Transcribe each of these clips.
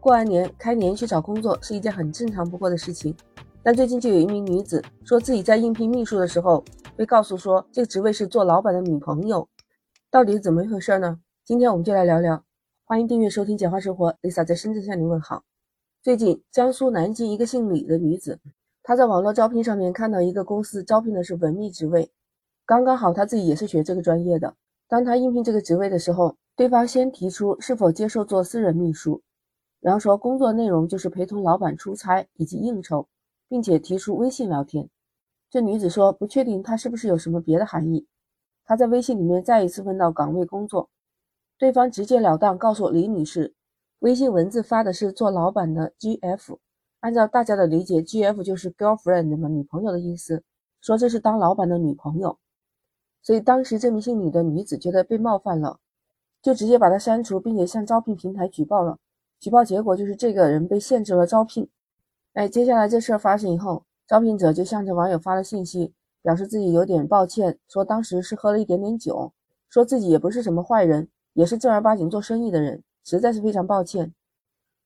过完年开年去找工作是一件很正常不过的事情，但最近就有一名女子说自己在应聘秘书的时候被告诉说这个职位是做老板的女朋友，到底是怎么一回事呢？今天我们就来聊聊。欢迎订阅收听简化生活，Lisa 在深圳向您问好。最近江苏南京一个姓李的女子，她在网络招聘上面看到一个公司招聘的是文秘职位，刚刚好她自己也是学这个专业的。当她应聘这个职位的时候，对方先提出是否接受做私人秘书。然后说工作内容就是陪同老板出差以及应酬，并且提出微信聊天。这女子说不确定他是不是有什么别的含义。她在微信里面再一次问到岗位工作，对方直截了当告诉李女士，微信文字发的是做老板的 GF。按照大家的理解，GF 就是 girlfriend 嘛，女朋友的意思。说这是当老板的女朋友，所以当时这名姓李的女子觉得被冒犯了，就直接把他删除，并且向招聘平台举报了。举报结果就是这个人被限制了招聘。哎，接下来这事儿发生以后，招聘者就向着网友发了信息，表示自己有点抱歉，说当时是喝了一点点酒，说自己也不是什么坏人，也是正儿八经做生意的人，实在是非常抱歉。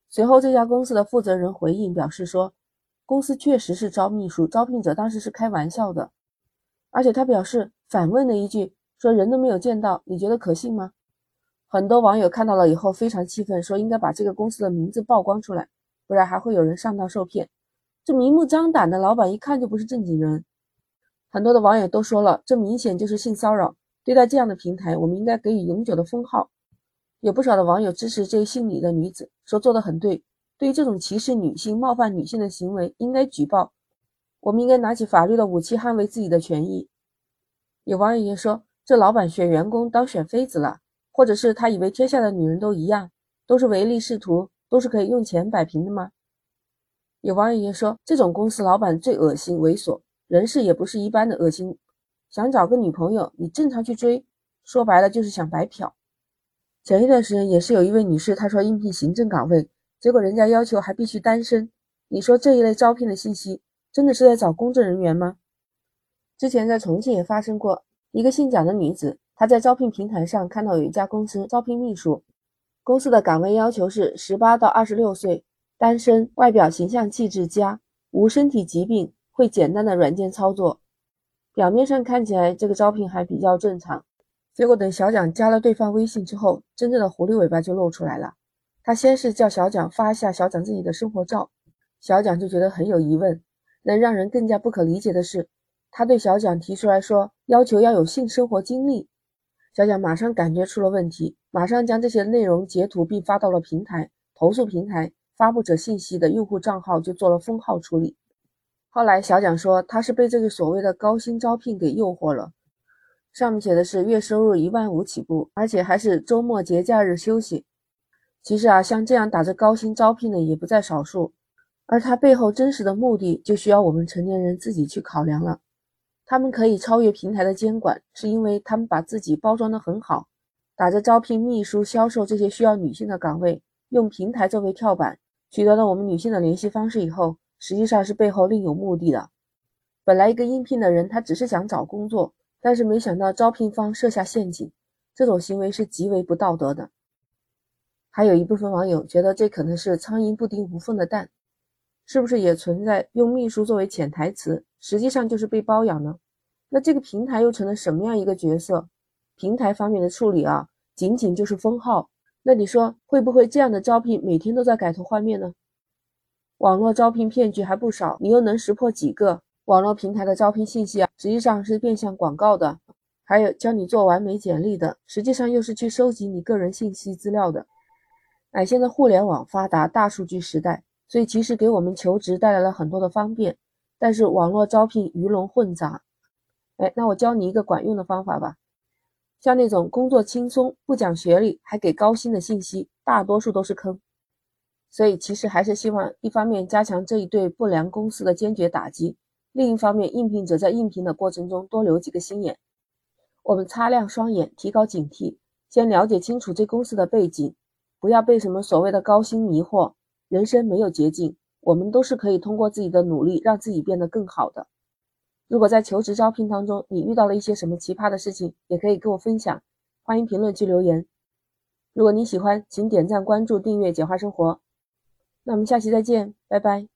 随后，这家公司的负责人回应表示说，公司确实是招秘书，招聘者当时是开玩笑的，而且他表示反问了一句，说人都没有见到，你觉得可信吗？很多网友看到了以后非常气愤，说应该把这个公司的名字曝光出来，不然还会有人上当受骗。这明目张胆的老板一看就不是正经人。很多的网友都说了，这明显就是性骚扰。对待这样的平台，我们应该给予永久的封号。有不少的网友支持这位姓李的女子，说做的很对。对于这种歧视女性、冒犯女性的行为，应该举报。我们应该拿起法律的武器，捍卫自己的权益。有网友也说，这老板选员工当选妃子了。或者是他以为天下的女人都一样，都是唯利是图，都是可以用钱摆平的吗？有网友也说，这种公司老板最恶心、猥琐，人事也不是一般的恶心。想找个女朋友，你正常去追，说白了就是想白嫖。前一段时间也是有一位女士，她说应聘行政岗位，结果人家要求还必须单身。你说这一类招聘的信息，真的是在找公证人员吗？之前在重庆也发生过一个姓蒋的女子。他在招聘平台上看到有一家公司招聘秘书，公司的岗位要求是十八到二十六岁，单身，外表形象气质佳，无身体疾病，会简单的软件操作。表面上看起来这个招聘还比较正常，结果等小蒋加了对方微信之后，真正的狐狸尾巴就露出来了。他先是叫小蒋发一下小蒋自己的生活照，小蒋就觉得很有疑问。能让人更加不可理解的是，他对小蒋提出来说要求要有性生活经历。小蒋马上感觉出了问题，马上将这些内容截图并发到了平台，投诉平台发布者信息的用户账号就做了封号处理。后来小蒋说他是被这个所谓的高薪招聘给诱惑了，上面写的是月收入一万五起步，而且还是周末节假日休息。其实啊，像这样打着高薪招聘的也不在少数，而他背后真实的目的就需要我们成年人自己去考量了。他们可以超越平台的监管，是因为他们把自己包装得很好，打着招聘秘书、销售这些需要女性的岗位，用平台作为跳板，取得了我们女性的联系方式以后，实际上是背后另有目的的。本来一个应聘的人，他只是想找工作，但是没想到招聘方设下陷阱，这种行为是极为不道德的。还有一部分网友觉得这可能是苍蝇不叮无缝的蛋，是不是也存在用秘书作为潜台词？实际上就是被包养呢，那这个平台又成了什么样一个角色？平台方面的处理啊，仅仅就是封号。那你说会不会这样的招聘每天都在改头换面呢？网络招聘骗局还不少，你又能识破几个？网络平台的招聘信息啊，实际上是变相广告的，还有教你做完美简历的，实际上又是去收集你个人信息资料的。哎，现在互联网发达，大数据时代，所以其实给我们求职带来了很多的方便。但是网络招聘鱼龙混杂，哎，那我教你一个管用的方法吧。像那种工作轻松、不讲学历还给高薪的信息，大多数都是坑。所以其实还是希望一方面加强这一对不良公司的坚决打击，另一方面应聘者在应聘的过程中多留几个心眼。我们擦亮双眼，提高警惕，先了解清楚这公司的背景，不要被什么所谓的高薪迷惑。人生没有捷径。我们都是可以通过自己的努力让自己变得更好的。如果在求职招聘当中你遇到了一些什么奇葩的事情，也可以跟我分享，欢迎评论区留言。如果你喜欢，请点赞、关注、订阅“简化生活”。那我们下期再见，拜拜。